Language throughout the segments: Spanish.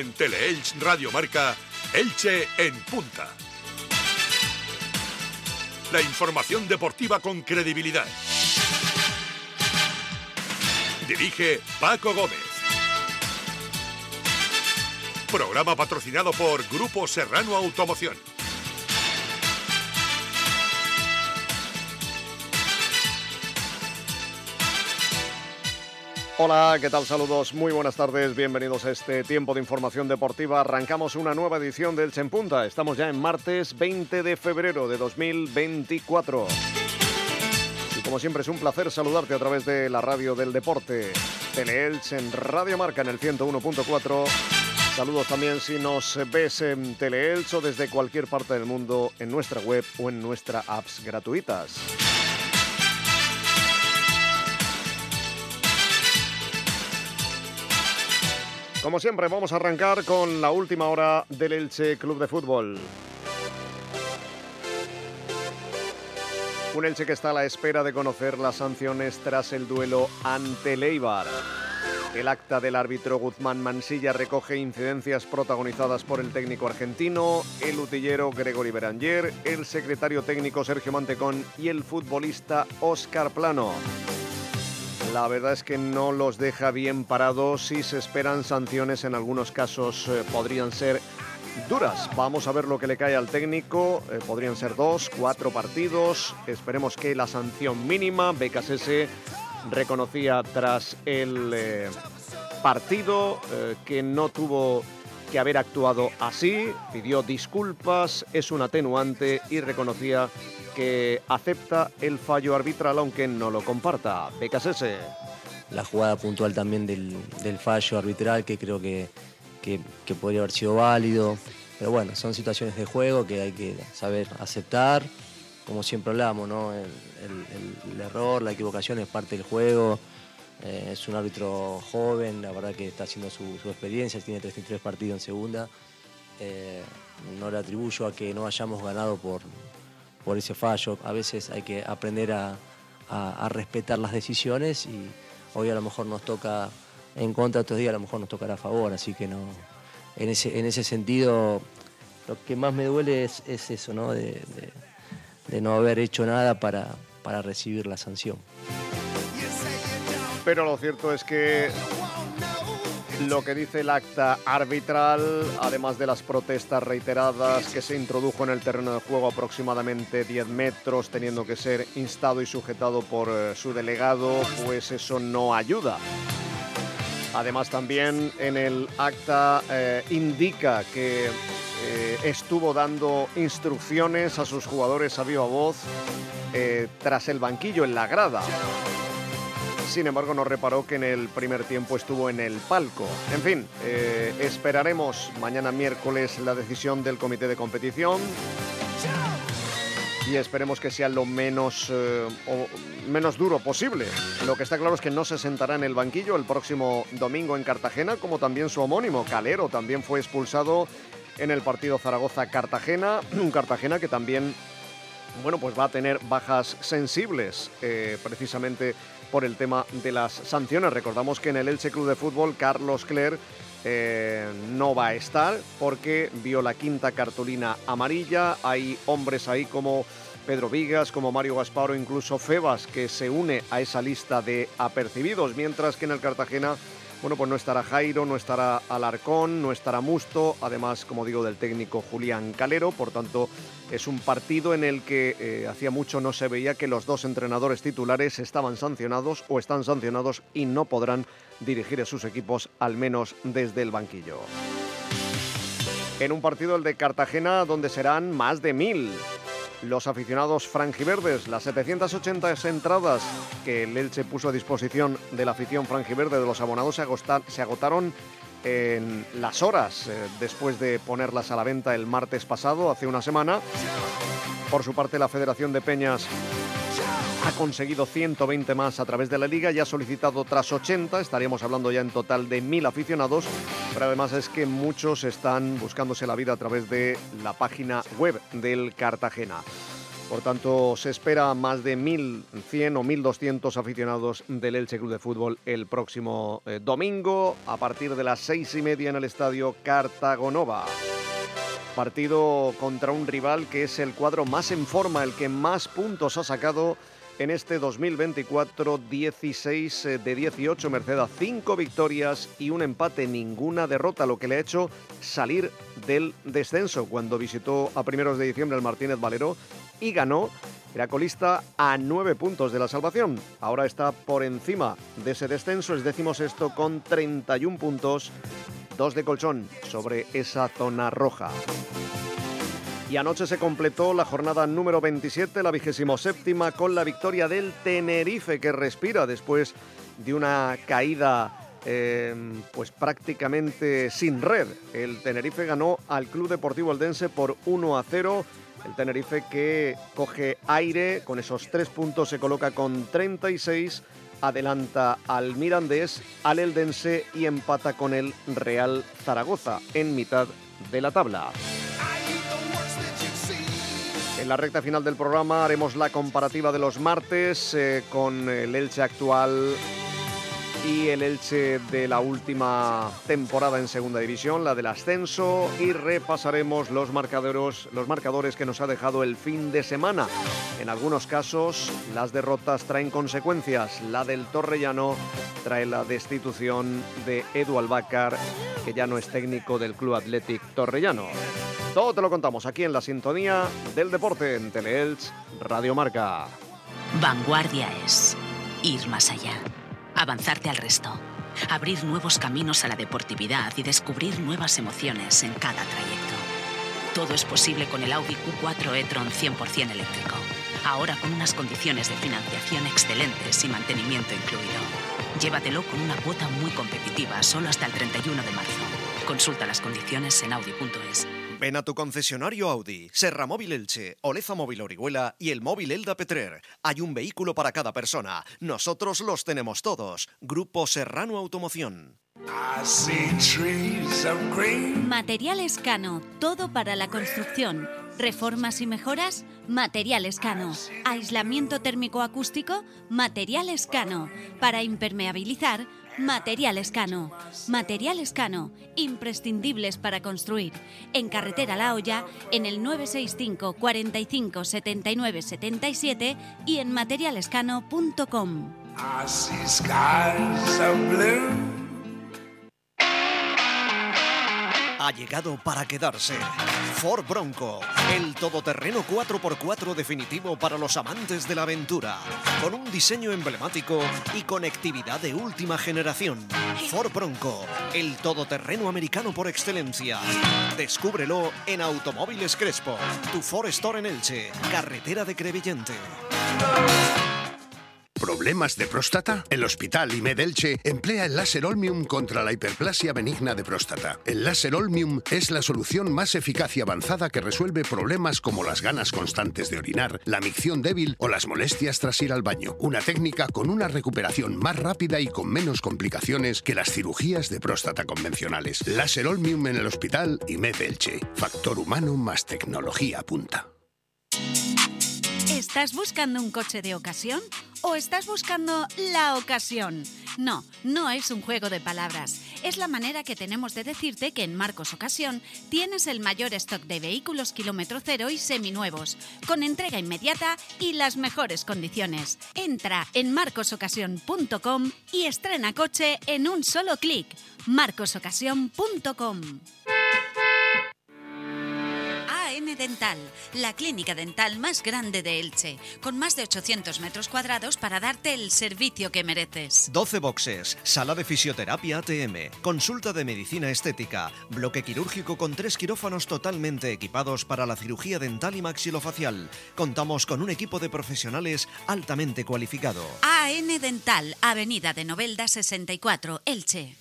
En Teleelch Radio Marca, Elche en punta. La información deportiva con credibilidad. Dirige Paco Gómez. Programa patrocinado por Grupo Serrano Automoción. Hola, ¿qué tal? Saludos, muy buenas tardes, bienvenidos a este tiempo de información deportiva. Arrancamos una nueva edición del Punta. Estamos ya en martes 20 de febrero de 2024. Y como siempre es un placer saludarte a través de la radio del deporte, Teleelch en Radio Marca en el 101.4. Saludos también si nos ves en Teleelch o desde cualquier parte del mundo en nuestra web o en nuestras apps gratuitas. Como siempre, vamos a arrancar con la última hora del Elche Club de Fútbol. Un Elche que está a la espera de conocer las sanciones tras el duelo ante Leibar. El acta del árbitro Guzmán Mansilla recoge incidencias protagonizadas por el técnico argentino, el utillero Gregory Beranger, el secretario técnico Sergio Mantecón y el futbolista Óscar Plano. La verdad es que no los deja bien parados y se esperan sanciones en algunos casos eh, podrían ser duras. Vamos a ver lo que le cae al técnico. Eh, podrían ser dos, cuatro partidos. Esperemos que la sanción mínima, BKSS reconocía tras el eh, partido que no tuvo que haber actuado así, pidió disculpas, es un atenuante y reconocía que acepta el fallo arbitral aunque no lo comparta. ese La jugada puntual también del, fallo arbitral que creo que, podría haber sido válido. Pero bueno, son situaciones de juego que hay que saber aceptar. Como siempre hablamos, ¿no? el, error, la equivocación es parte del juego. Eh, es un árbitro joven, la verdad que está haciendo su, experiencia, tiene 33 partidos en segunda. Eh, no le atribuyo a que no hayamos ganado por, por ese fallo. A veces hay que aprender a, respetar las decisiones y hoy a lo mejor nos toca en contra, otros días a lo mejor nos tocará a favor, así que no. En ese, en ese sentido, lo que más me duele es, eso, ¿no? De, no haber hecho nada para, para recibir la sanción. Pero lo cierto es que lo que dice el acta arbitral, además de las protestas reiteradas que se introdujo en el terreno de juego aproximadamente 10 metros, teniendo que ser instado y sujetado por eh, su delegado, pues eso no ayuda. Además también en el acta eh, indica que eh, estuvo dando instrucciones a sus jugadores a viva voz tras el banquillo en la grada. Sin embargo, no reparó que en el primer tiempo estuvo en el palco. En fin, eh, esperaremos mañana miércoles la decisión del comité de competición y esperemos que sea lo menos, eh, menos duro posible. Lo que está claro es que no se sentará en el banquillo el próximo domingo en Cartagena, como también su homónimo, Calero, también fue expulsado en el partido Zaragoza-Cartagena, un Cartagena que también bueno, pues va a tener bajas sensibles eh, precisamente por el tema de las sanciones. Recordamos que en el Elche Club de Fútbol Carlos Cler eh, no va a estar porque vio la quinta cartulina amarilla. Hay hombres ahí como Pedro Vigas, como Mario Gasparo, incluso Febas, que se une a esa lista de apercibidos, mientras que en el Cartagena bueno, pues no estará Jairo, no estará Alarcón, no estará Musto, además, como digo, del técnico Julián Calero. Por tanto, es un partido en el que eh, hacía mucho no se veía que los dos entrenadores titulares estaban sancionados o están sancionados y no podrán dirigir a sus equipos, al menos desde el banquillo. En un partido el de Cartagena donde serán más de mil los aficionados franjiverdes. Las 780 entradas que el Elche puso a disposición de la afición franjiverde de los abonados se, agotaron en las horas eh, después de ponerlas a la venta el martes pasado, hace una semana. Por su parte, la Federación de Peñas ha conseguido 120 más a través de la liga y ha solicitado otras 80, estaríamos hablando ya en total de 1.000 aficionados, pero además es que muchos están buscándose la vida a través de la página web del Cartagena. Por tanto, se espera más de 1.100 o 1.200 aficionados del Elche Club de Fútbol el próximo eh, domingo a partir de las seis y media en el estadio Cartagonova. Partido contra un rival que es el cuadro más en forma, el que más puntos ha sacado en este 2024, 16 eh, de 18, Mercedes, 5 victorias y un empate, ninguna derrota, lo que le ha hecho salir del descenso cuando visitó a primeros de diciembre el Martínez Valero y ganó. Era colista a 9 puntos de la salvación. Ahora está por encima de ese descenso, es décimo sexto con 31 puntos, dos de colchón sobre esa zona roja. Y anoche se completó la jornada número 27, la vigésimo séptima, con la victoria del Tenerife, que respira después de una caída eh, pues prácticamente sin red. El Tenerife ganó al Club Deportivo Eldense por 1 a 0. El Tenerife que coge aire, con esos tres puntos se coloca con 36, adelanta al Mirandés, al Eldense y empata con el Real Zaragoza en mitad de la tabla. En la recta final del programa haremos la comparativa de los martes eh, con el Elche actual y el Elche de la última temporada en Segunda División, la del ascenso, y repasaremos los marcadores, los marcadores que nos ha dejado el fin de semana. En algunos casos, las derrotas traen consecuencias. La del Torrellano trae la destitución de Edu Albácar, que ya no es técnico del Club Athletic Torrellano. Todo te lo contamos aquí en la sintonía del deporte en Teleelch Radio Marca. Vanguardia es ir más allá, avanzarte al resto, abrir nuevos caminos a la deportividad y descubrir nuevas emociones en cada trayecto. Todo es posible con el Audi Q4 e-tron 100% eléctrico. Ahora con unas condiciones de financiación excelentes y mantenimiento incluido. Llévatelo con una cuota muy competitiva solo hasta el 31 de marzo. Consulta las condiciones en audi.es. Ven a tu concesionario Audi, Serra Móvil Elche, Oleza Móvil Orihuela y el móvil Elda Petrer. Hay un vehículo para cada persona. Nosotros los tenemos todos. Grupo Serrano Automoción. Materiales Cano, todo para la construcción. Reformas y mejoras, Materiales Cano. Aislamiento térmico acústico, Materiales Cano. Para impermeabilizar, Material Escano. Material Escano, imprescindibles para construir. En Carretera La Hoya, en el 965 45 79 77 y en materialescano.com. Ha llegado para quedarse. Ford Bronco, el todoterreno 4x4 definitivo para los amantes de la aventura, con un diseño emblemático y conectividad de última generación. Ford Bronco, el todoterreno americano por excelencia. Descúbrelo en Automóviles Crespo, tu Ford Store en Elche, carretera de Crevillente. ¿Problemas de próstata? El Hospital IMED Elche emplea el láser Olmium contra la hiperplasia benigna de próstata. El láser Olmium es la solución más eficaz y avanzada que resuelve problemas como las ganas constantes de orinar, la micción débil o las molestias tras ir al baño. Una técnica con una recuperación más rápida y con menos complicaciones que las cirugías de próstata convencionales. Láser Olmium en el Hospital IMED Elche. Factor humano más tecnología punta. ¿Estás buscando un coche de ocasión o estás buscando la ocasión? No, no es un juego de palabras. Es la manera que tenemos de decirte que en Marcos Ocasión tienes el mayor stock de vehículos kilómetro cero y seminuevos, con entrega inmediata y las mejores condiciones. Entra en marcosocasión.com y estrena coche en un solo clic. marcosocasión.com Dental, la clínica dental más grande de Elche, con más de 800 metros cuadrados para darte el servicio que mereces. 12 boxes, sala de fisioterapia ATM, consulta de medicina estética, bloque quirúrgico con tres quirófanos totalmente equipados para la cirugía dental y maxilofacial. Contamos con un equipo de profesionales altamente cualificado. AN Dental, Avenida de Novelda 64, Elche.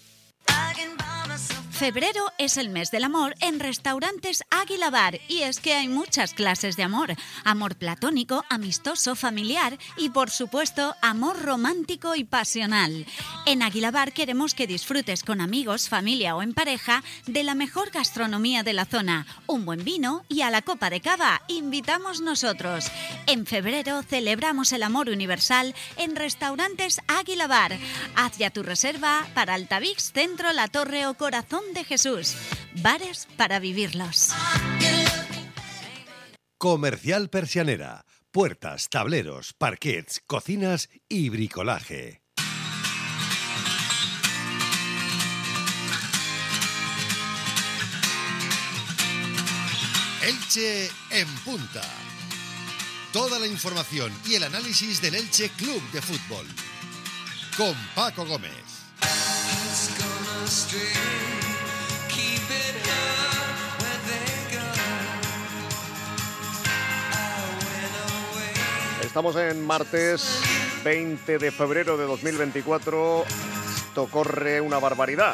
Febrero es el mes del amor en restaurantes Águila Bar y es que hay muchas clases de amor. Amor platónico, amistoso, familiar y por supuesto amor romántico y pasional. En Águila Bar queremos que disfrutes con amigos, familia o en pareja de la mejor gastronomía de la zona, un buen vino y a la copa de cava invitamos nosotros. En febrero celebramos el amor universal en restaurantes Águila Bar. Haz ya tu reserva para Altavix, Centro, La Torre o Corazón de Jesús. Bares para vivirlos. Comercial Persianera. Puertas, tableros, parquets, cocinas y bricolaje. Elche en punta. Toda la información y el análisis del Elche Club de Fútbol. Con Paco Gómez. Estamos en martes 20 de febrero de 2024. Esto corre una barbaridad.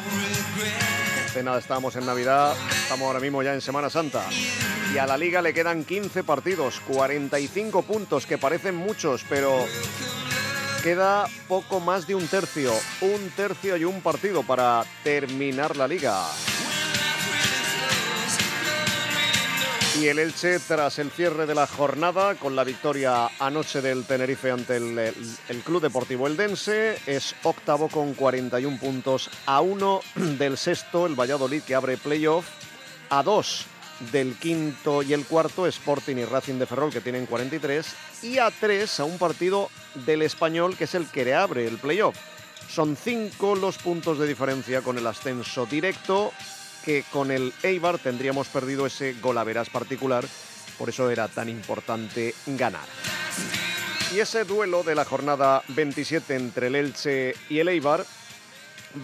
De nada, estamos en Navidad, estamos ahora mismo ya en Semana Santa. Y a la liga le quedan 15 partidos, 45 puntos, que parecen muchos, pero queda poco más de un tercio. Un tercio y un partido para terminar la liga. Y el Elche, tras el cierre de la jornada, con la victoria anoche del Tenerife ante el, Club Deportivo Eldense, es octavo con 41 puntos a uno del sexto, el Valladolid, que abre playoff, a dos del quinto y el cuarto, Sporting y Racing de Ferrol, que tienen 43, y a tres a un partido del Español, que es el que le abre el playoff. Son cinco los puntos de diferencia con el ascenso directo que con el Eibar tendríamos perdido ese golaveras particular, por eso era tan importante ganar. Y ese duelo de la jornada 27 entre el Elche y el Eibar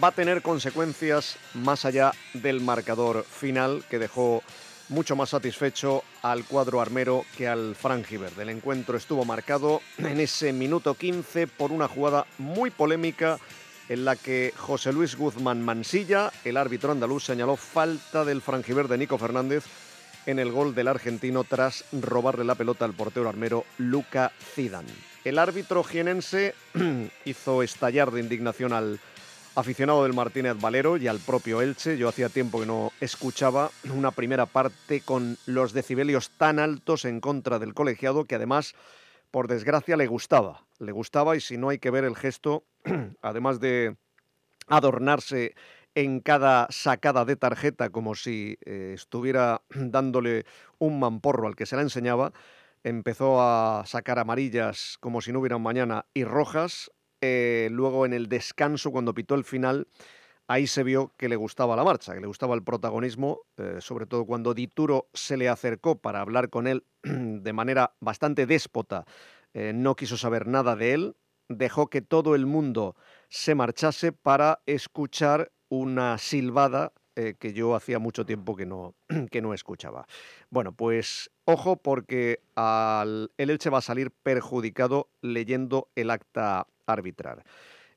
va a tener consecuencias más allá del marcador final que dejó mucho más satisfecho al cuadro armero que al Frangiverde. El encuentro estuvo marcado en ese minuto 15 por una jugada muy polémica en la que José Luis Guzmán Mansilla, el árbitro andaluz, señaló falta del Frangiverde Nico Fernández en el gol del argentino tras robarle la pelota al portero armero Luca Zidane. El árbitro jienense hizo estallar de indignación al aficionado del Martínez Valero y al propio Elche. Yo hacía tiempo que no escuchaba una primera parte con los decibelios tan altos en contra del colegiado que además, por desgracia, le gustaba. Le gustaba y si no hay que ver el gesto, además de adornarse en cada sacada de tarjeta como si eh, estuviera dándole un mamporro al que se la enseñaba, empezó a sacar amarillas como si no hubiera un mañana y rojas. Eh, luego en el descanso, cuando pitó el final, ahí se vio que le gustaba la marcha, que le gustaba el protagonismo, eh, sobre todo cuando Dituro se le acercó para hablar con él de manera bastante déspota. No quiso saber nada de él, dejó que todo el mundo se marchase para escuchar una silbada eh, que yo hacía mucho tiempo que no, que no escuchaba. Bueno, pues ojo porque al- el Elche va a salir perjudicado leyendo el acta arbitral.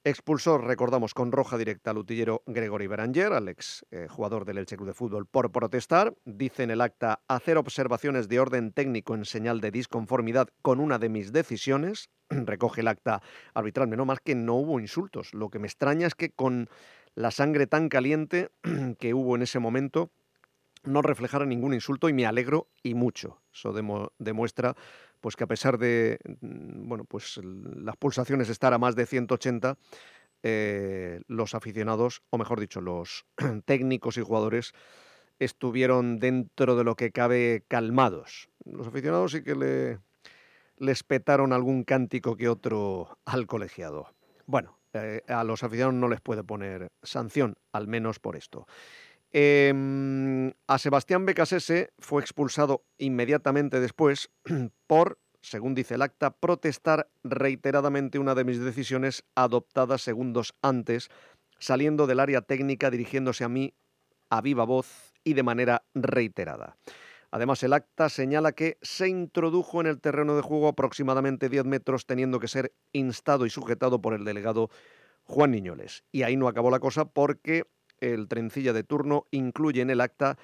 Expulsó, recordamos, con roja directa al utillero Gregory Beranger, al ex eh, jugador del Elche Club de Fútbol, por protestar. Dice en el acta hacer observaciones de orden técnico en señal de disconformidad con una de mis decisiones. Recoge el acta arbitral. Menos más que no hubo insultos. Lo que me extraña es que con la sangre tan caliente que hubo en ese momento no reflejara ningún insulto y me alegro y mucho. Eso demuestra pues que a pesar de mm, bueno, pues las pulsaciones estar a más de 180, eh, los aficionados, o mejor dicho, los técnicos y jugadores estuvieron dentro de lo que cabe calmados. Los aficionados sí que le, les petaron algún cántico que otro al colegiado. Bueno, eh, a los aficionados no les puede poner sanción, al menos por esto. Em, a Sebastián Becasese fue expulsado inmediatamente después por, según dice el acta, protestar reiteradamente una de mis decisiones adoptadas segundos antes, saliendo del área técnica dirigiéndose a mí a viva voz y de manera reiterada. Además, el acta señala que se introdujo en el terreno de juego aproximadamente 10 metros, teniendo que ser instado y sujetado por el delegado Juan Niñoles. Y ahí no acabó la cosa porque el trencilla de turno incluye en el acta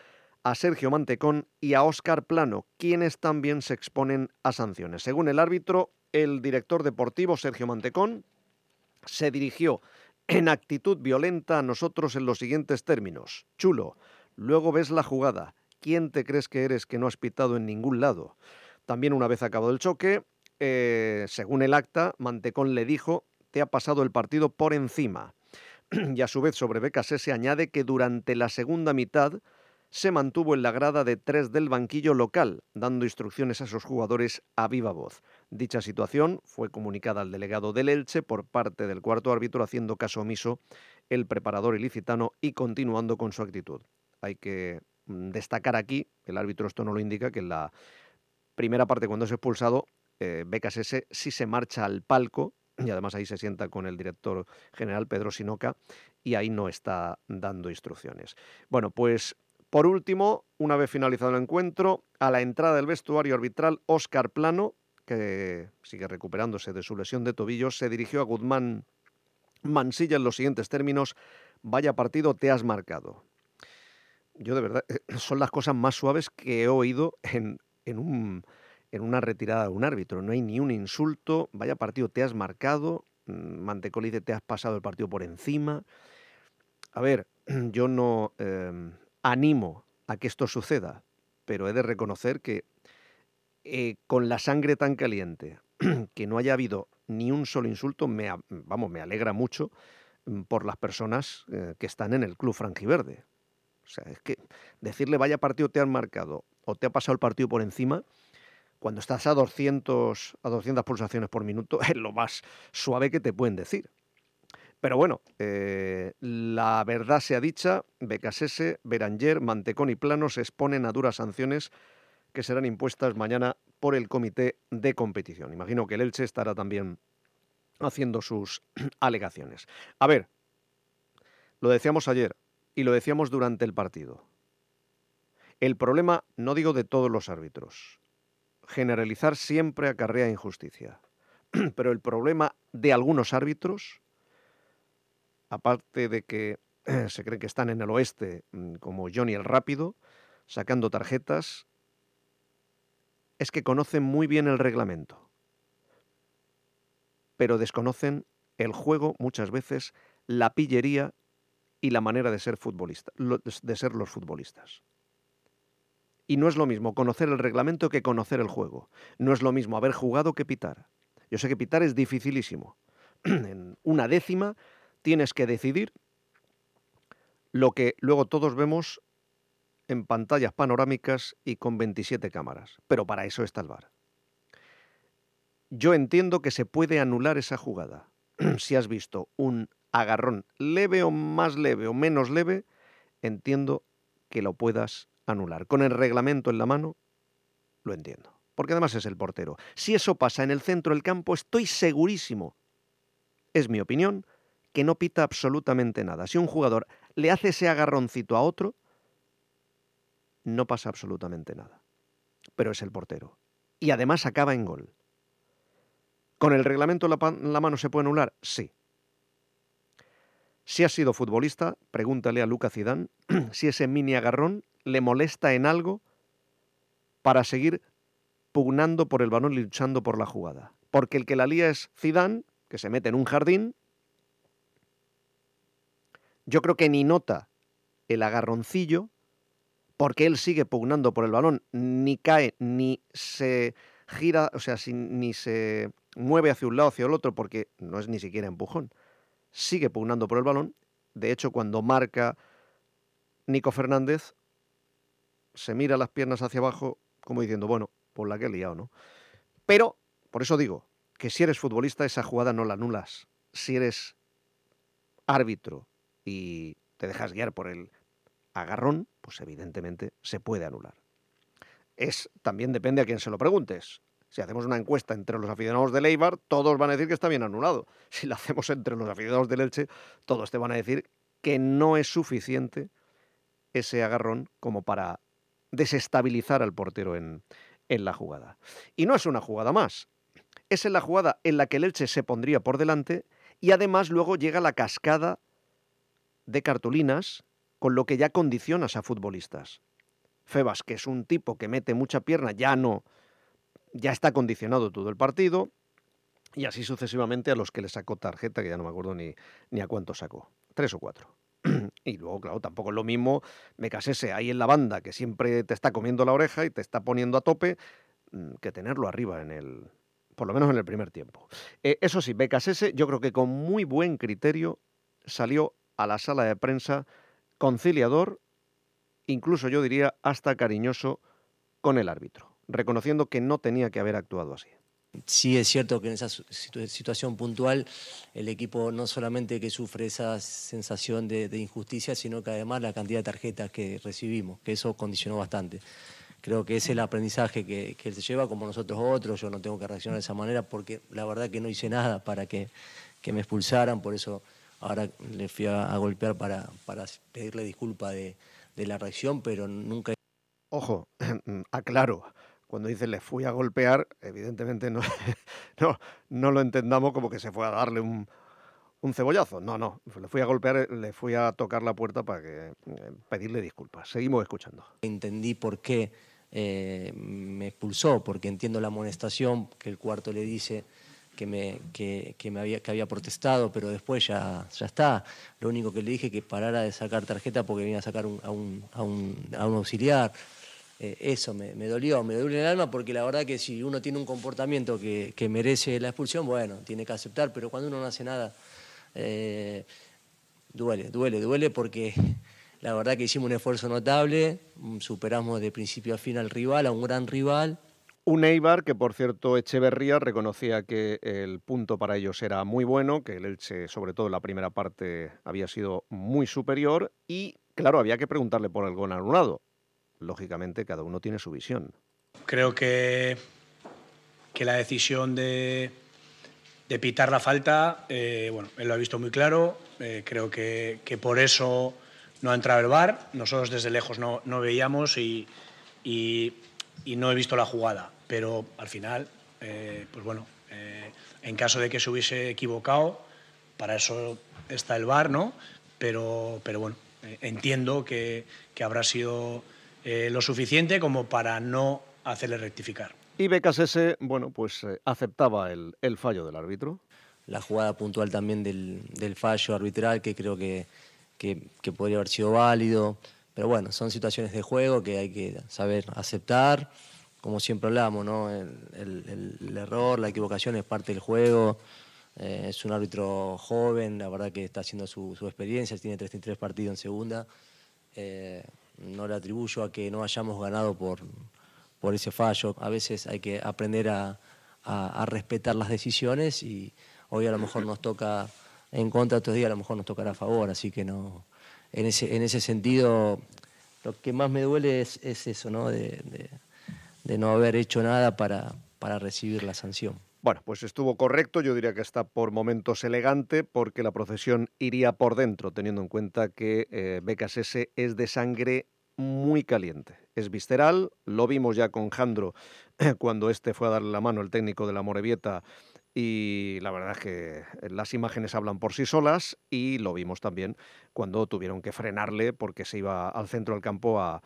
a Sergio Mantecón y a Óscar Plano, quienes también se exponen a sanciones. Según el árbitro, el director deportivo Sergio Mantecón se dirigió en actitud violenta a nosotros en los siguientes términos. Chulo, luego ves la jugada. ¿Quién te crees que eres que no has pitado en ningún lado? También una vez acabado el choque, eh, según el acta, Mantecón le dijo, te ha pasado el partido por encima. Y a su vez sobre Becasé se añade que durante la segunda mitad se mantuvo en la grada de tres del banquillo local, dando instrucciones a sus jugadores a viva voz. Dicha situación fue comunicada al delegado del Elche por parte del cuarto árbitro, haciendo caso omiso el preparador ilicitano y continuando con su actitud. Hay que mm, destacar aquí, el árbitro esto no lo indica, que en la primera parte cuando es expulsado, eh, BKSS sí se marcha al palco y además ahí se sienta con el director general Pedro Sinoca y ahí no está dando instrucciones. Bueno, pues por último, una vez finalizado el encuentro, a la entrada del vestuario arbitral, Óscar Plano, que sigue recuperándose de su lesión de tobillo, se dirigió a Guzmán Mansilla en los siguientes términos, vaya partido te has marcado. Yo de verdad, eh, son las cosas más suaves que he oído en, un, en una retirada de un árbitro. No hay ni un insulto, vaya partido te has marcado, mm, Mantecolice te has pasado el partido por encima. A ver, yo no... Em, animo a que esto suceda, pero he de reconocer que eh, con la sangre tan caliente, que no haya habido ni un solo insulto, me, vamos, me alegra mucho mm, por las personas eh, que están en el club franjiverde. O sea, es que decirle vaya partido te han marcado o te ha pasado el partido por encima, cuando estás a 200, a 200 pulsaciones por minuto, es lo más suave que te pueden decir. Pero bueno, eh, la verdad sea dicha, Becasese, Beranger, Mantecón y Plano se exponen a duras sanciones que serán impuestas mañana por el comité de competición. Imagino que el Elche estará también haciendo sus alegaciones. A ver, lo decíamos ayer y lo decíamos durante el partido. El problema, no digo de todos los árbitros, generalizar siempre acarrea injusticia, pero el problema de algunos árbitros aparte de que se cree que están en el oeste, mm, como Johnny el Rápido, sacando tarjetas, es que conocen muy bien el reglamento, pero desconocen el juego muchas veces, la pillería y la manera de ser futbolista, de ser los futbolistas. Y no es lo mismo conocer el reglamento que conocer el juego. No es lo mismo haber jugado que pitar. Yo sé que pitar es dificilísimo. en una décima tienes que decidir lo que luego todos vemos en pantallas panorámicas y con 27 cámaras. Pero para eso está el VAR. Yo entiendo que se puede anular esa jugada. si has visto un agarrón leve o más leve o menos leve, entiendo que lo puedas anular. Con el reglamento en la mano, lo entiendo. Porque además es el portero. Si eso pasa en el centro del campo, estoy segurísimo, es mi opinión, que no pita absolutamente nada. Si un jugador le hace ese agarroncito a otro, no pasa absolutamente nada. Pero es el portero. Y además acaba en gol. ¿Con el reglamento en la, mano se puede anular? Sí. Si ha sido futbolista, pregúntale a Luca Zidane si ese mini agarrón le molesta en algo para seguir pugnando por el balón luchando por la jugada. Porque el que la lía es Zidane, que se mete en un jardín yo creo que ni nota el agarroncillo porque él sigue pugnando por el balón, ni cae, ni se gira, o sea, ni se mueve hacia un lado, hacia el otro, porque no es ni siquiera empujón. Sigue pugnando por el balón. De hecho, cuando marca Nico Fernández, se mira las piernas hacia abajo, como diciendo, bueno, por la que he liado, ¿no? Pero, por eso digo, que si eres futbolista, esa jugada no la anulas. Si eres árbitro, y te dejas guiar por el agarrón, pues evidentemente se puede anular. Es, también depende a quién se lo preguntes. Si hacemos una encuesta entre los aficionados del Eibar, todos van a decir que está bien anulado. Si la hacemos entre los aficionados del Elche, todos te van a decir que no es suficiente ese agarrón como para desestabilizar al portero en, en la jugada. Y no es una jugada más. Es en la jugada en la que el Elche se pondría por delante y además luego llega la cascada de cartulinas con lo que ya condicionas a futbolistas. Febas, que es un tipo que mete mucha pierna, ya no, ya está condicionado todo el partido, y así sucesivamente a los que le sacó tarjeta, que ya no me acuerdo ni, ni a cuánto sacó, tres o cuatro. Y luego, claro, tampoco es lo mismo me casese ahí en la banda, que siempre te está comiendo la oreja y te está poniendo a tope, mm, que tenerlo arriba en el, por lo menos en el primer tiempo. Eh, eso sí, Becasese yo creo que con muy buen criterio salió a la sala de prensa conciliador, incluso yo diría hasta cariñoso con el árbitro, reconociendo que no tenía que haber actuado así. Sí es cierto que en esa situación puntual el equipo no solamente que sufre esa sensación de, injusticia, sino que además la cantidad de tarjetas que recibimos, que eso condicionó bastante. Creo que es el aprendizaje que, él se lleva, como nosotros otros. Yo no tengo que reaccionar de esa manera porque la verdad que no hice nada para que, me expulsaran, por eso ahora le fui a, golpear para, para, pedirle disculpa de, de la reacción, pero nunca... Ojo, aclaro cuando dice le fui a golpear, evidentemente no, no, no lo entendamos como que se fue a darle un, un cebollazo. No, no, le fui a golpear, le fui a tocar la puerta para que, eh, pedirle disculpas. Seguimos escuchando. Entendí por qué eh, me expulsó, porque entiendo la amonestación que el cuarto le dice que me, que, me había, que había protestado, pero después ya, ya está. Lo único que le dije que parara de sacar tarjeta porque venía a sacar a, un, a, un, a un auxiliar. Eh, eso me, dolió, me duele el alma porque la verdad que si uno tiene un comportamiento que, merece la expulsión, bueno, tiene que aceptar, pero cuando uno no hace nada, eh, duele, duele, duele porque la verdad que hicimos un esfuerzo notable, mm, superamos de principio a fin al rival, a un gran rival. Un Eibar que, por cierto, Echeverría reconocía que el punto para ellos era muy bueno, que el Elche, sobre todo en la primera parte, había sido muy superior y, claro, había que preguntarle por el gol anulado lógicamente cada uno tiene su visión. Creo que, que la decisión de, de pitar la falta, eh, bueno, él lo ha visto muy claro, eh, creo que, que, por eso no ha entrado el VAR, nosotros desde lejos no, no veíamos y, y, no he visto la jugada, pero al final, eh, pues bueno, en caso de que se hubiese equivocado, para eso está el VAR, ¿no? Pero, pero bueno, entiendo que, que habrá sido eh, lo suficiente como para no hacerle rectificar. Y Becasese, bueno, pues eh, aceptaba el, fallo del árbitro. La jugada puntual también del, fallo arbitral, que creo que, que, podría haber sido válido. Pero bueno, son situaciones de juego que hay que saber aceptar. Como siempre hablamos, ¿no? el, error, la equivocación es parte del juego. Eh, es un árbitro joven, la verdad que está haciendo su, experiencia, tiene 33 partidos en segunda no le atribuyo a que no hayamos ganado por, por ese fallo. A veces hay que aprender a, respetar las decisiones y hoy a lo mejor nos toca en contra, otros días a lo mejor nos tocará a favor, así que no, en ese, en ese sentido lo que más me duele es, eso, ¿no? De, de, no haber hecho nada para, para recibir la sanción. Bueno, pues estuvo correcto, yo diría que está por momentos elegante porque la procesión iría por dentro, teniendo en cuenta que eh, BKSS es de sangre muy caliente. Es visceral, lo vimos ya con Jandro cuando este fue a darle la mano el técnico de la Morevieta y la verdad es que las imágenes hablan por sí solas y lo vimos también cuando tuvieron que frenarle porque se iba al centro del campo a,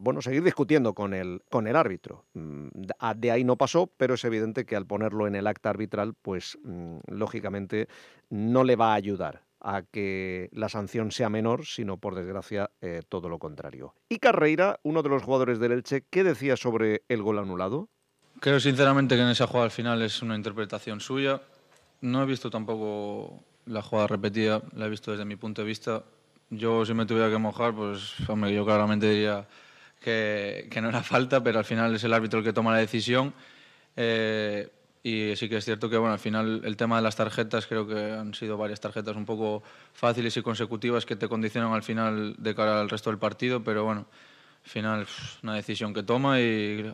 bueno, seguir discutiendo con el, con el árbitro. Mm, de ahí no pasó, pero es evidente que al ponerlo en el acta arbitral, pues mm, lógicamente no le va a ayudar a que la sanción sea menor, sino por desgracia eh, todo lo contrario. Y Carreira, uno de los jugadores del Elche, ¿qué decía sobre el gol anulado? Creo sinceramente que en esa jugada al final es una interpretación suya. No he visto tampoco la jugada repetida, la he visto desde mi punto de vista. Yo si me tuviera que mojar, pues hombre, yo claramente diría que, que no era falta, pero al final es el árbitro el que toma la decisión. Eh, y sí que es cierto que bueno, al final el tema de las tarjetas, creo que han sido varias tarjetas un poco fáciles y consecutivas que te condicionan al final de cara al resto del partido, pero bueno, al final una decisión que toma y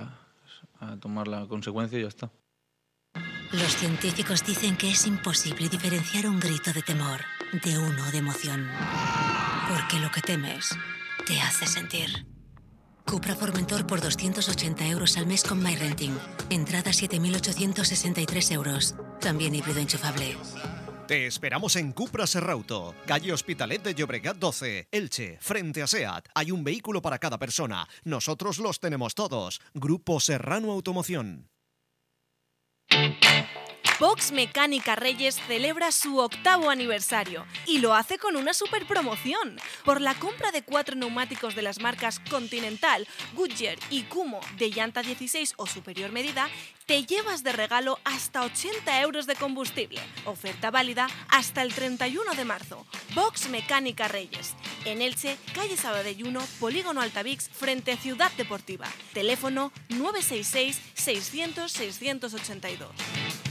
a tomar la consecuencia y ya está. Los científicos dicen que es imposible diferenciar un grito de temor de uno de emoción, porque lo que temes te hace sentir. Cupra Formentor por 280 euros al mes con MyRenting. Entrada 7.863 euros. También híbrido enchufable. Te esperamos en Cupra Serrauto, calle Hospitalet de Llobregat 12, Elche, frente a SEAT. Hay un vehículo para cada persona. Nosotros los tenemos todos. Grupo Serrano Automoción. Box Mecánica Reyes celebra su octavo aniversario y lo hace con una super promoción. Por la compra de cuatro neumáticos de las marcas Continental, Goodyear y Kumo de llanta 16 o superior medida, te llevas de regalo hasta 80 euros de combustible. Oferta válida hasta el 31 de marzo. Box Mecánica Reyes. En Elche, calle Sabadell Polígono Altavix, frente a Ciudad Deportiva. Teléfono 966 600 682.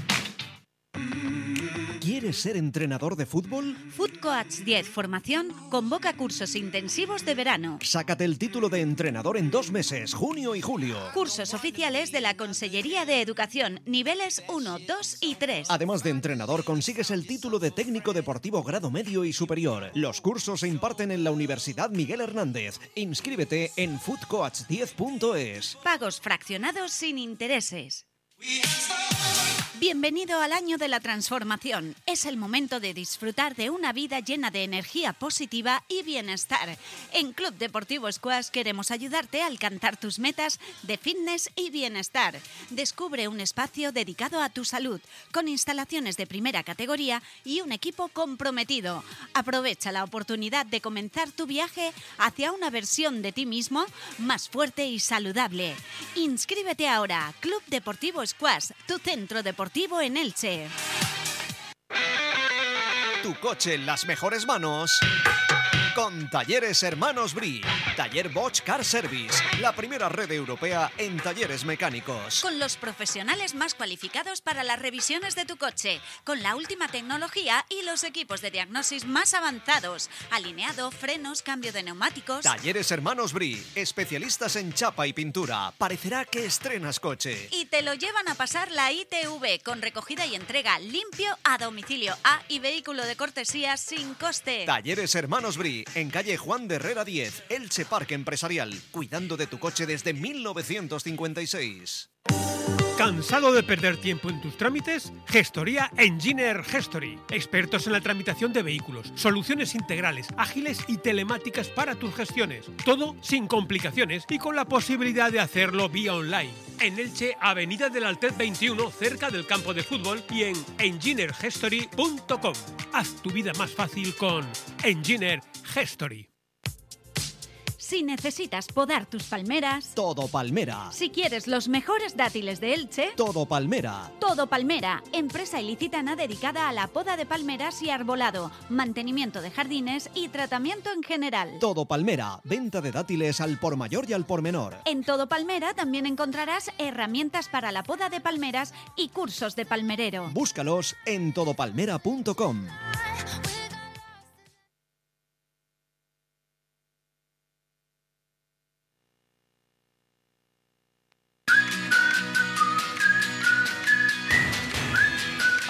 ¿Quieres ser entrenador de fútbol? Food Coach 10 Formación convoca cursos intensivos de verano. Sácate el título de entrenador en dos meses, junio y julio. Cursos oficiales de la Consellería de Educación, niveles 1, 2 y 3. Además de entrenador, consigues el título de técnico deportivo grado medio y superior. Los cursos se imparten en la Universidad Miguel Hernández. Inscríbete en foodcoach10.es. Pagos fraccionados sin intereses. Bienvenido al año de la transformación. Es el momento de disfrutar de una vida llena de energía positiva y bienestar. En Club Deportivo Squash queremos ayudarte a alcanzar tus metas de fitness y bienestar. Descubre un espacio dedicado a tu salud, con instalaciones de primera categoría y un equipo comprometido. Aprovecha la oportunidad de comenzar tu viaje hacia una versión de ti mismo más fuerte y saludable. Inscríbete ahora, Club Deportivo Squash, tu centro deportivo en Elche. Tu coche en las mejores manos. Con Talleres Hermanos Bri. Taller Bosch Car Service. La primera red europea en talleres mecánicos. Con los profesionales más cualificados para las revisiones de tu coche. Con la última tecnología y los equipos de diagnosis más avanzados. Alineado, frenos, cambio de neumáticos. Talleres Hermanos Bri. Especialistas en chapa y pintura. Parecerá que estrenas coche. Y te lo llevan a pasar la ITV con recogida y entrega limpio a domicilio A y vehículo de cortesía sin coste. Talleres Hermanos Bri en calle Juan de Herrera 10, Elche Parque Empresarial, cuidando de tu coche desde 1956. ¿Cansado de perder tiempo en tus trámites? Gestoría Engineer Gestory. Expertos en la tramitación de vehículos. Soluciones integrales, ágiles y telemáticas para tus gestiones. Todo sin complicaciones y con la posibilidad de hacerlo vía online. En Elche, Avenida del Altet 21, cerca del campo de fútbol y en engineergestory.com. Haz tu vida más fácil con Engineer Gestory. Si necesitas podar tus palmeras, Todo Palmera. si quieres los mejores dátiles de Elche, Todo Palmera. Todo Palmera, empresa ilicitana dedicada a la poda de palmeras y arbolado, mantenimiento de jardines y tratamiento en general. Todo Palmera. Venta de dátiles al por mayor y al por menor. En Todo Palmera también encontrarás herramientas para la poda de palmeras y cursos de palmerero. Búscalos en todopalmera.com.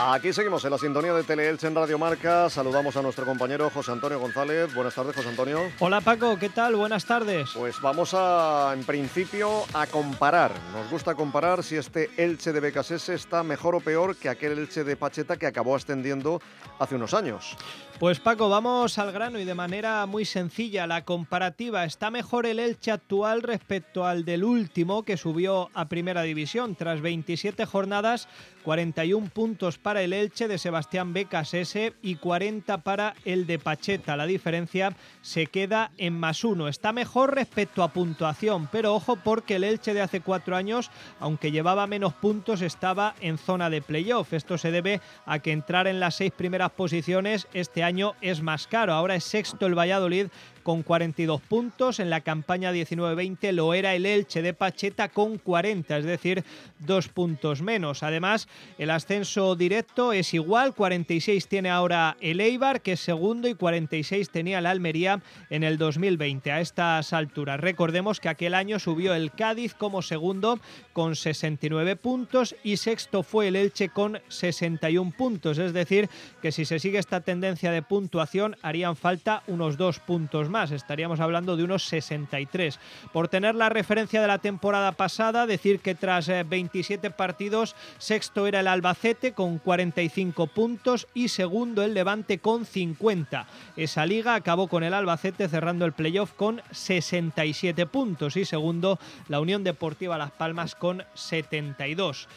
Aquí seguimos en la sintonía de Teleelche en Radio Marca. Saludamos a nuestro compañero José Antonio González. Buenas tardes, José Antonio. Hola Paco, ¿qué tal? Buenas tardes. Pues vamos a, en principio, a comparar. Nos gusta comparar si este Elche de Becasese está mejor o peor que aquel Elche de Pacheta que acabó ascendiendo hace unos años. Pues Paco, vamos al grano y de manera muy sencilla. La comparativa está mejor el Elche actual respecto al del último que subió a Primera División. Tras 27 jornadas, 41 puntos para el Elche de Sebastián Becas S y 40 para el de Pacheta. La diferencia se queda en más uno. Está mejor respecto a puntuación, pero ojo porque el Elche de hace cuatro años, aunque llevaba menos puntos, estaba en zona de playoff. Esto se debe a que entrar en las seis primeras posiciones este año es más caro. Ahora es sexto el Valladolid con 42 puntos. En la campaña 19-20 lo era el Elche de Pacheta con 40, es decir, dos puntos menos. Además, el ascenso directo es igual, 46 tiene ahora el Eibar, que es segundo, y 46 tenía la Almería en el 2020. A estas alturas, recordemos que aquel año subió el Cádiz como segundo con 69 puntos y sexto fue el Elche con 61 puntos. Es decir, que si se sigue esta tendencia de puntuación, harían falta unos dos puntos más, estaríamos hablando de unos 63. Por tener la referencia de la temporada pasada, decir que tras 27 eh, partidos, sexto era el Albacete con 45 puntos y segundo el Levante con 50. Esa liga acabó con el Albacete cerrando el playoff con 67 puntos y segundo la Unión Deportiva Las Palmas con 72.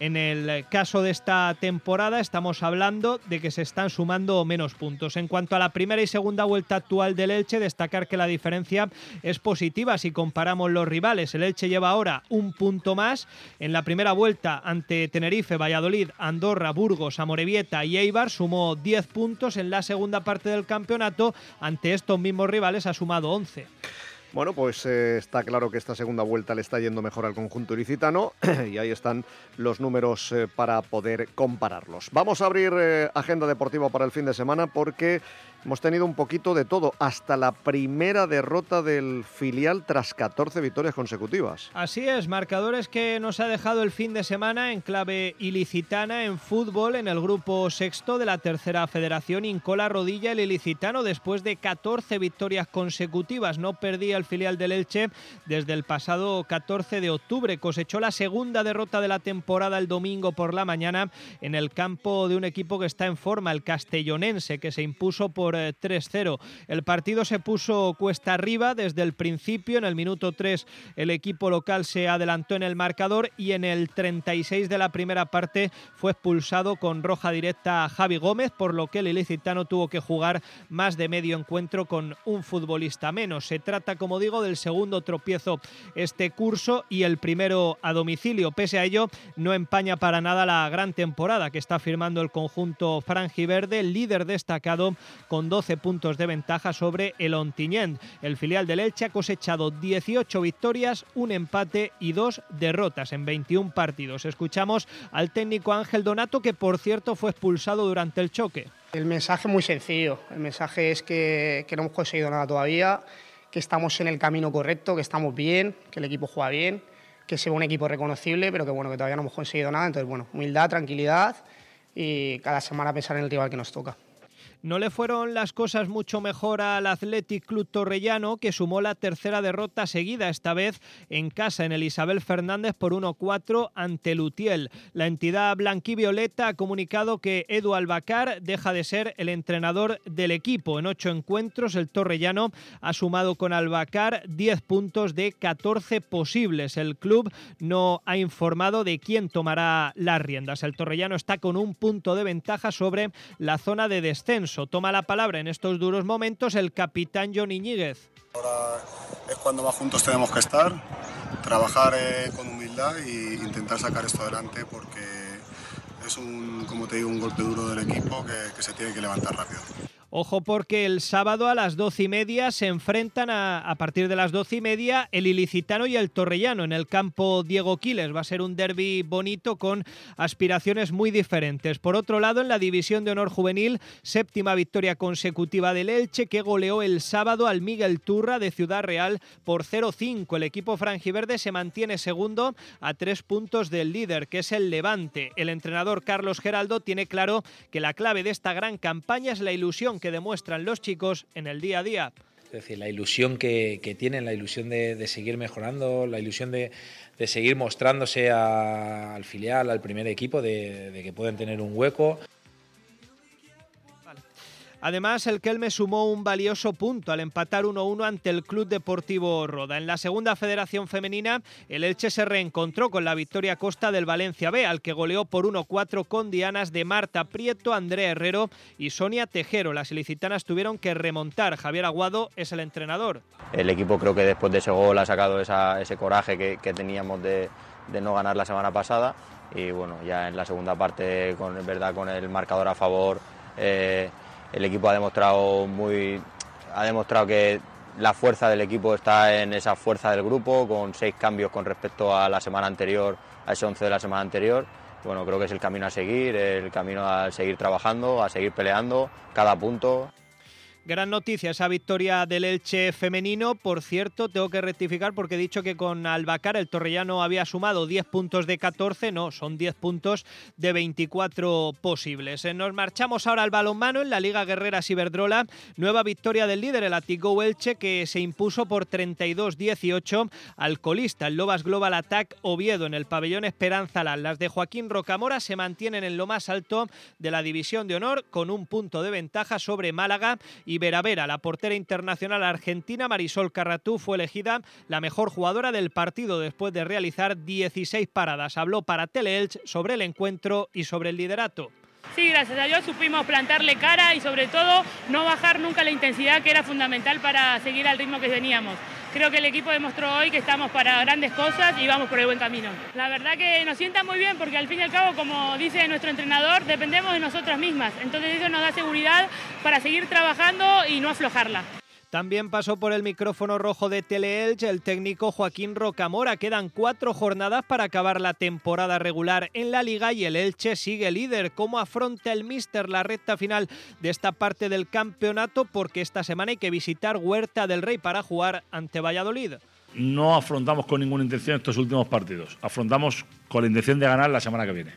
En el caso de esta temporada estamos hablando de que se están sumando menos puntos. En cuanto a la primera y segunda vuelta actual del Elche, destacar que la diferencia es positiva si comparamos los rivales. El Elche lleva ahora un punto más. En la primera vuelta ante Tenerife, Valladolid, Andorra, Burgos, Amorebieta y Eibar sumó 10 puntos. En la segunda parte del campeonato ante estos mismos rivales ha sumado 11. Bueno, pues eh, está claro que esta segunda vuelta le está yendo mejor al conjunto ilicitano y ahí están los números eh, para poder compararlos. Vamos a abrir eh, agenda deportiva para el fin de semana porque Hemos tenido un poquito de todo, hasta la primera derrota del filial tras 14 victorias consecutivas. Así es, marcadores que nos ha dejado el fin de semana en clave ilicitana en fútbol en el grupo sexto de la tercera federación. Incola rodilla el ilicitano después de 14 victorias consecutivas. No perdía el filial del Elche desde el pasado 14 de octubre. Cosechó la segunda derrota de la temporada el domingo por la mañana en el campo de un equipo que está en forma, el castellonense, que se impuso por 3-0. Eh, el partido se puso cuesta arriba desde el principio. En el minuto 3 el equipo local se adelantó en el marcador y en el 36 de la primera parte fue expulsado con roja directa a Javi Gómez, por lo que el ilicitano tuvo que jugar más de medio encuentro con un futbolista menos. Se trata, como digo, del segundo tropiezo este curso y el primero a domicilio. Pese a ello, no empaña para nada la gran temporada que está firmando el conjunto franjiverde, líder destacado con 12 puntos de ventaja sobre el Ontinyent. El filial del Elche ha cosechado 18 victorias, un empate y dos derrotas en 21 partidos. Escuchamos al técnico Ángel Donato, que por cierto fue expulsado durante el choque. El mensaje muy sencillo. El mensaje es que no hemos conseguido nada todavía, que estamos en el camino correcto, que estamos bien, que el equipo juega bien, que sea un equipo reconocible, pero que bueno, que todavía no hemos conseguido nada. Entonces, bueno, humildad, tranquilidad y cada semana pensar en el rival que nos toca. No le fueron las cosas mucho mejor al Athletic Club Torrellano, que sumó la tercera derrota seguida, esta vez en casa en el Isabel Fernández por 1-4 ante Lutiel. La entidad blanquivioleta ha comunicado que Edu Albacar deja de ser el entrenador del equipo. En ocho encuentros, el Torrellano ha sumado con Albacar 10 puntos de 14 posibles. El club no ha informado de quién tomará las riendas. El Torrellano está con un punto de ventaja sobre la zona de descenso Toma la palabra en estos duros momentos el capitán John Iñiguez. Ahora es cuando más juntos tenemos que estar, trabajar eh, con humildad e intentar sacar esto adelante porque es un, como te digo, un golpe duro del equipo que se tiene que levantar rápido. Ojo porque el sábado a las doce y media se enfrentan a, partir de las doce y media el ilicitano y el torrellano en el campo Diego Quiles. Va a ser un derby bonito con aspiraciones muy diferentes. Por otro lado, en la división de honor juvenil, séptima victoria consecutiva del Elche que goleó el sábado al Miguel Turra de Ciudad Real por 0-5. El equipo franjiverde se mantiene segundo a tres puntos del líder, que es el Levante. El entrenador Carlos Geraldo tiene claro que la clave de esta gran campaña es la ilusión que demuestran los chicos en el día a día. Es decir, la ilusión que, tienen, la ilusión de, seguir mejorando, la ilusión de, seguir mostrándose al filial, al primer equipo, de que pueden tener un hueco. Además, el Kelme sumó un valioso punto al empatar 1-1 ante el Club Deportivo Roda. En la segunda federación femenina, el Elche se reencontró con la victoria costa del Valencia B, al que goleó por 1-4 con dianas de Marta Prieto, Andrea Herrero y Sonia Tejero. Las ilicitanas tuvieron que remontar. Javier Aguado es el entrenador. El equipo creo que después de ese gol ha sacado ese coraje que, teníamos de, no ganar la semana pasada y bueno, ya en la segunda parte, con, verdad, con el marcador a favor, eh, el equipo ha demostrado muy ha demostrado que la fuerza del equipo está en esa fuerza del grupo, con seis cambios con respecto a la semana anterior, a ese 11 de la semana anterior. Bueno, creo que es el camino a seguir, el camino a seguir trabajando, a seguir peleando cada punto. Gran noticia esa victoria del Elche femenino. Por cierto, tengo que rectificar porque he dicho que con Albacar el Torrellano había sumado 10 puntos de 14. No, son 10 puntos de 24 posibles. Eh, nos marchamos ahora al balonmano en la Liga Guerrera Ciberdrola. Nueva victoria del líder, el Atigo Elche, que se impuso por 32-18 al colista, el Lobas Global Attack Oviedo en el pabellón Esperanza Las de Joaquín Rocamora se mantienen en lo más alto de la división de honor con un punto de ventaja sobre Málaga y Veravera. La portera internacional argentina Marisol Carratú fue elegida la mejor jugadora del partido después de realizar 16 paradas. Habló para Teleelch sobre el encuentro y sobre el liderato. Sí, gracias a Dios supimos plantarle cara y sobre todo no bajar nunca la intensidad que era fundamental para seguir al ritmo que teníamos. Creo que el equipo demostró hoy que estamos para grandes cosas y vamos por el buen camino. La verdad que nos sienta muy bien porque al fin y al cabo, como dice nuestro entrenador, dependemos de nosotras mismas. Entonces eso nos da seguridad para seguir trabajando y no aflojarla. También pasó por el micrófono rojo de Teleelch el técnico Joaquín Rocamora. Quedan cuatro jornadas para acabar la temporada regular en la liga y el Elche sigue líder. ¿Cómo afronta el Mister la recta final de esta parte del campeonato? Porque esta semana hay que visitar Huerta del Rey para jugar ante Valladolid. No afrontamos con ninguna intención estos últimos partidos. Afrontamos con la intención de ganar la semana que viene.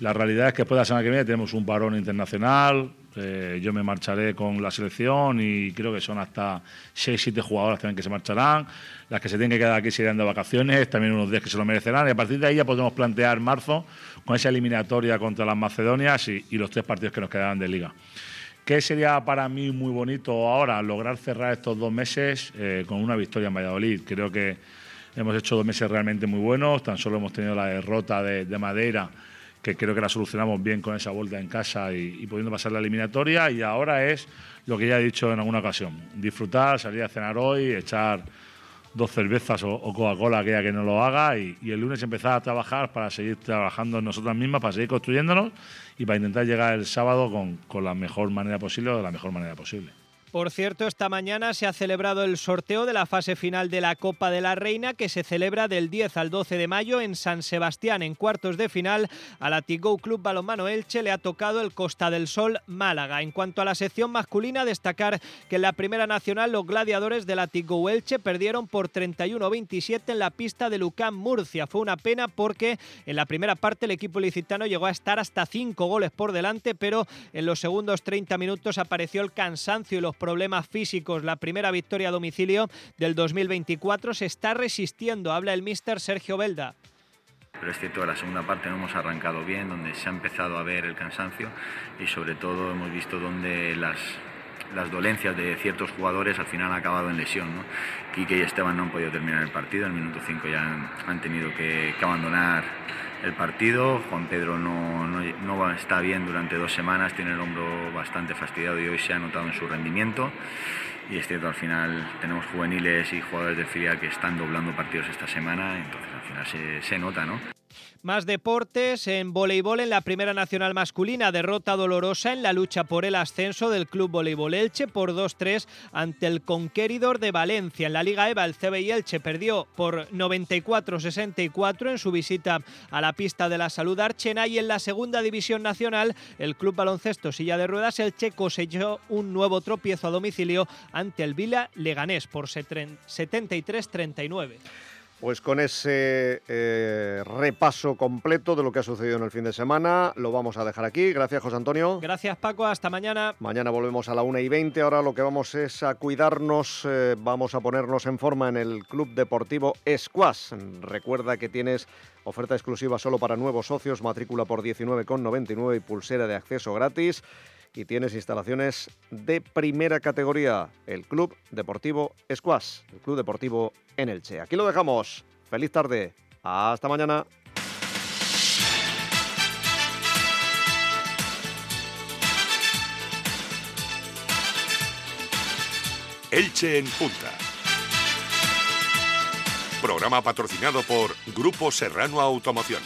La realidad es que después de la semana que viene tenemos un varón internacional, eh, yo me marcharé con la selección y creo que son hasta 6, 7 jugadoras también que se marcharán. Las que se tienen que quedar aquí se irán de vacaciones, también unos 10 que se lo merecerán. Y a partir de ahí ya podemos plantear marzo con esa eliminatoria contra las Macedonias y, los tres partidos que nos quedarán de liga. ¿Qué sería para mí muy bonito ahora? Lograr cerrar estos dos meses eh, con una victoria en Valladolid. Creo que hemos hecho dos meses realmente muy buenos. Tan solo hemos tenido la derrota de, de Madeira que creo que la solucionamos bien con esa vuelta en casa y, pudiendo pasar la eliminatoria. Y ahora es lo que ya he dicho en alguna ocasión: disfrutar, salir a cenar hoy, echar dos cervezas o, Coca-Cola, aquella que no lo haga, y, el lunes empezar a trabajar para seguir trabajando en nosotras mismas, para seguir construyéndonos y para intentar llegar el sábado con, con la mejor manera posible o de la mejor manera posible. Por cierto, esta mañana se ha celebrado el sorteo de la fase final de la Copa de la Reina que se celebra del 10 al 12 de mayo en San Sebastián. En cuartos de final, a la Tigo Club Balonmano Elche le ha tocado el Costa del Sol Málaga. En cuanto a la sección masculina, destacar que en la primera nacional los gladiadores de la Tigo Elche perdieron por 31-27 en la pista de Lucán Murcia. Fue una pena porque en la primera parte el equipo licitano llegó a estar hasta 5 goles por delante, pero en los segundos 30 minutos apareció el cansancio y los problemas físicos. La primera victoria a domicilio del 2024 se está resistiendo, habla el mister Sergio Belda. Pero es cierto, la segunda parte no hemos arrancado bien, donde se ha empezado a ver el cansancio y sobre todo hemos visto donde las, las dolencias de ciertos jugadores al final han acabado en lesión. ¿no? Quique y Esteban no han podido terminar el partido, en el minuto 5 ya han, tenido que, abandonar el partido. Juan Pedro no, está bien durante dos semanas, tiene el hombro bastante fastidiado y hoy se ha notado en su rendimiento. Y es cierto, al final tenemos juveniles y jugadores del filial que están doblando partidos esta semana, entonces al final se, se nota, ¿no? Más deportes en voleibol en la Primera Nacional Masculina. Derrota dolorosa en la lucha por el ascenso del Club Voleibol Elche por 2-3 ante el Conqueridor de Valencia. En la Liga EVA el CBI Elche perdió por 94-64 en su visita a la pista de la Salud Archena y en la Segunda División Nacional el Club Baloncesto Silla de Ruedas Elche cosechó un nuevo tropiezo a domicilio ante el Vila Leganés por 73-39. Pues con ese eh, repaso completo de lo que ha sucedido en el fin de semana, lo vamos a dejar aquí. Gracias, José Antonio. Gracias, Paco. Hasta mañana. Mañana volvemos a la 1 y 20. Ahora lo que vamos es a cuidarnos, eh, vamos a ponernos en forma en el Club Deportivo Squash. Recuerda que tienes oferta exclusiva solo para nuevos socios, matrícula por 19,99 y pulsera de acceso gratis y tienes instalaciones de primera categoría, el Club Deportivo Squash, el Club Deportivo en Elche. Aquí lo dejamos. Feliz tarde. Hasta mañana. Elche en Punta. Programa patrocinado por Grupo Serrano Automoción.